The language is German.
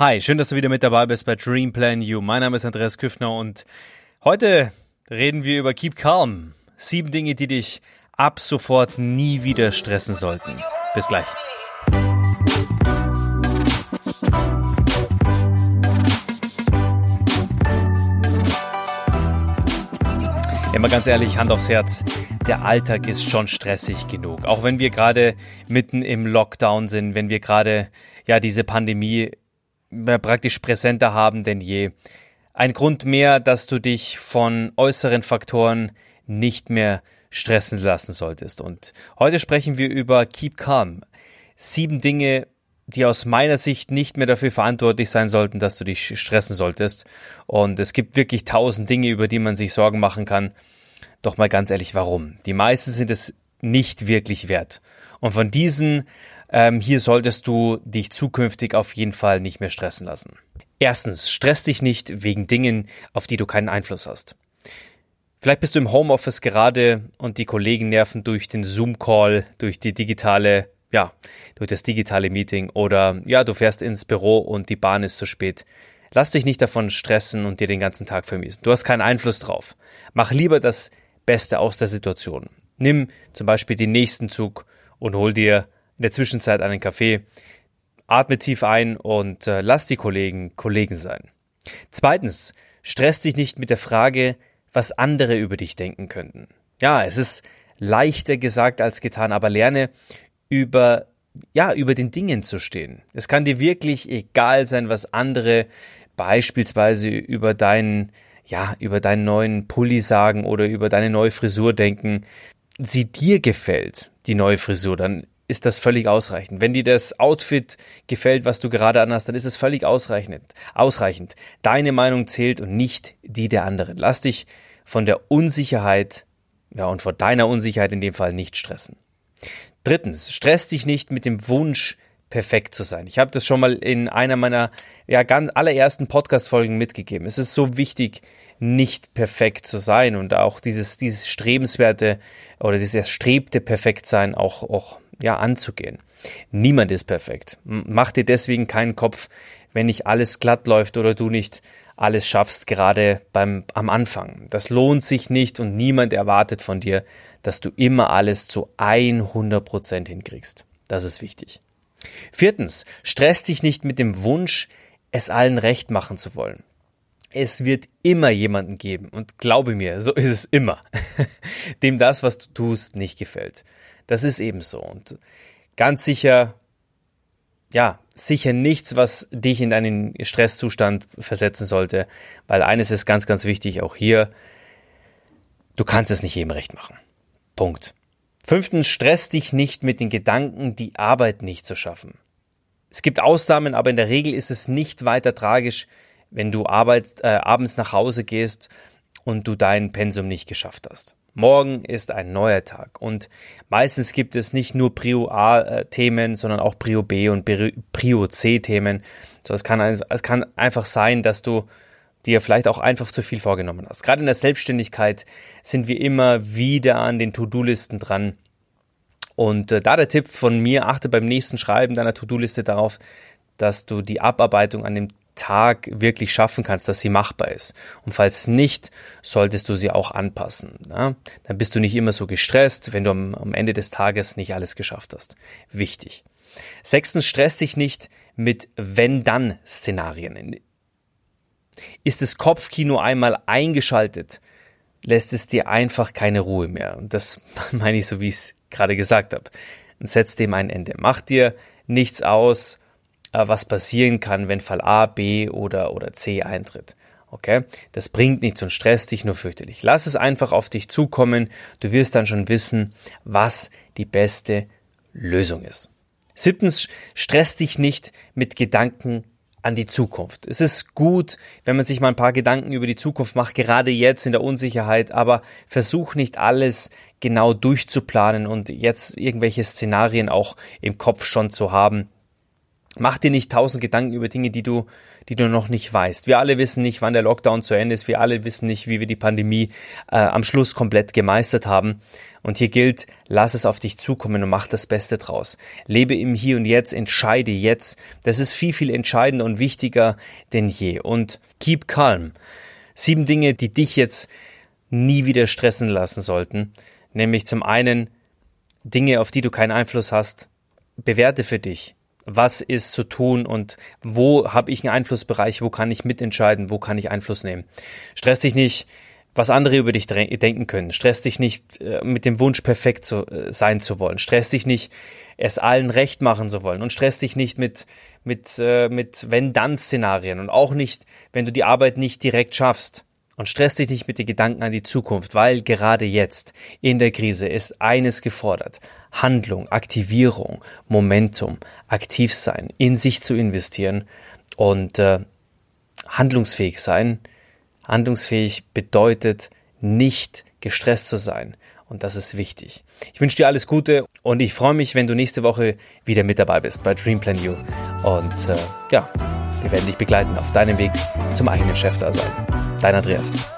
Hi, schön, dass du wieder mit dabei bist bei Dream Plan You. Mein Name ist Andreas Küffner und heute reden wir über Keep Calm. Sieben Dinge, die dich ab sofort nie wieder stressen sollten. Bis gleich. Immer ganz ehrlich, Hand aufs Herz, der Alltag ist schon stressig genug. Auch wenn wir gerade mitten im Lockdown sind, wenn wir gerade ja diese Pandemie praktisch präsenter haben denn je. Ein Grund mehr, dass du dich von äußeren Faktoren nicht mehr stressen lassen solltest. Und heute sprechen wir über Keep Calm. Sieben Dinge, die aus meiner Sicht nicht mehr dafür verantwortlich sein sollten, dass du dich stressen solltest. Und es gibt wirklich tausend Dinge, über die man sich Sorgen machen kann. Doch mal ganz ehrlich, warum? Die meisten sind es nicht wirklich wert. Und von diesen ähm, hier solltest du dich zukünftig auf jeden Fall nicht mehr stressen lassen. Erstens, stress dich nicht wegen Dingen, auf die du keinen Einfluss hast. Vielleicht bist du im Homeoffice gerade und die Kollegen nerven durch den Zoom-Call, durch die digitale, ja, durch das digitale Meeting oder ja, du fährst ins Büro und die Bahn ist zu spät. Lass dich nicht davon stressen und dir den ganzen Tag vermiesen. Du hast keinen Einfluss drauf. Mach lieber das Beste aus der Situation. Nimm zum Beispiel den nächsten Zug und hol dir in der Zwischenzeit einen Kaffee, atme tief ein und äh, lass die Kollegen Kollegen sein. Zweitens, stress dich nicht mit der Frage, was andere über dich denken könnten. Ja, es ist leichter gesagt als getan, aber lerne über ja, über den Dingen zu stehen. Es kann dir wirklich egal sein, was andere beispielsweise über deinen ja, über deinen neuen Pulli sagen oder über deine neue Frisur denken. Sie dir gefällt, die neue Frisur, dann ist das völlig ausreichend. Wenn dir das Outfit gefällt, was du gerade anhast, dann ist es völlig ausreichend. Ausreichend. Deine Meinung zählt und nicht die der anderen. Lass dich von der Unsicherheit, ja, und vor deiner Unsicherheit in dem Fall nicht stressen. Drittens, stress dich nicht mit dem Wunsch, perfekt zu sein. Ich habe das schon mal in einer meiner ja, ganz allerersten Podcast-Folgen mitgegeben. Es ist so wichtig, nicht perfekt zu sein und auch dieses, dieses strebenswerte oder dieses erstrebte Perfektsein auch, auch ja, anzugehen. Niemand ist perfekt. Mach dir deswegen keinen Kopf, wenn nicht alles glatt läuft oder du nicht alles schaffst, gerade beim, am Anfang. Das lohnt sich nicht und niemand erwartet von dir, dass du immer alles zu 100 Prozent hinkriegst. Das ist wichtig. Viertens, stress dich nicht mit dem Wunsch, es allen recht machen zu wollen. Es wird immer jemanden geben und glaube mir, so ist es immer, dem das, was du tust, nicht gefällt. Das ist eben so. Und ganz sicher, ja, sicher nichts, was dich in einen Stresszustand versetzen sollte, weil eines ist ganz, ganz wichtig, auch hier, du kannst es nicht jedem recht machen. Punkt. Fünftens, stress dich nicht mit den Gedanken, die Arbeit nicht zu schaffen. Es gibt Ausnahmen, aber in der Regel ist es nicht weiter tragisch, wenn du Arbeit, äh, abends nach Hause gehst und du dein Pensum nicht geschafft hast. Morgen ist ein neuer Tag und meistens gibt es nicht nur Prio A-Themen, sondern auch Prio B und Prio C-Themen. So, es kann, es kann einfach sein, dass du dir vielleicht auch einfach zu viel vorgenommen hast. Gerade in der Selbstständigkeit sind wir immer wieder an den To-Do-Listen dran. Und äh, da der Tipp von mir, achte beim nächsten Schreiben deiner To-Do-Liste darauf, dass du die Abarbeitung an dem Tag wirklich schaffen kannst, dass sie machbar ist. Und falls nicht, solltest du sie auch anpassen. Ja? Dann bist du nicht immer so gestresst, wenn du am, am Ende des Tages nicht alles geschafft hast. Wichtig. Sechstens, stress dich nicht mit Wenn-Dann-Szenarien. Ist das Kopfkino einmal eingeschaltet, lässt es dir einfach keine Ruhe mehr. Und das meine ich so, wie ich es gerade gesagt habe. Und setz dem ein Ende. Mach dir nichts aus, was passieren kann, wenn Fall A, B oder, oder C eintritt. Okay? Das bringt nichts und stresst dich nur fürchterlich. Lass es einfach auf dich zukommen. Du wirst dann schon wissen, was die beste Lösung ist. Siebtens, stress dich nicht mit Gedanken an die Zukunft. Es ist gut, wenn man sich mal ein paar Gedanken über die Zukunft macht, gerade jetzt in der Unsicherheit, aber versuch nicht alles genau durchzuplanen und jetzt irgendwelche Szenarien auch im Kopf schon zu haben, Mach dir nicht tausend Gedanken über Dinge, die du, die du noch nicht weißt. Wir alle wissen nicht, wann der Lockdown zu Ende ist. Wir alle wissen nicht, wie wir die Pandemie äh, am Schluss komplett gemeistert haben. Und hier gilt, lass es auf dich zukommen und mach das Beste draus. Lebe im Hier und Jetzt, entscheide jetzt. Das ist viel, viel entscheidender und wichtiger denn je. Und keep calm. Sieben Dinge, die dich jetzt nie wieder stressen lassen sollten. Nämlich zum einen Dinge, auf die du keinen Einfluss hast. Bewerte für dich was ist zu tun und wo habe ich einen Einflussbereich, wo kann ich mitentscheiden, wo kann ich Einfluss nehmen. Stress dich nicht, was andere über dich denken können. Stress dich nicht äh, mit dem Wunsch, perfekt zu, äh, sein zu wollen. Stress dich nicht, es allen recht machen zu wollen. Und stress dich nicht mit, mit, äh, mit Wenn-Dann-Szenarien. Und auch nicht, wenn du die Arbeit nicht direkt schaffst. Und stress dich nicht mit den Gedanken an die Zukunft, weil gerade jetzt in der Krise ist eines gefordert. Handlung, Aktivierung, Momentum, aktiv sein, in sich zu investieren und äh, handlungsfähig sein. Handlungsfähig bedeutet nicht gestresst zu sein. Und das ist wichtig. Ich wünsche dir alles Gute und ich freue mich, wenn du nächste Woche wieder mit dabei bist bei Dreamplan You. Und äh, ja, wir werden dich begleiten auf deinem Weg zum eigenen Chef da sein. Dein Andreas.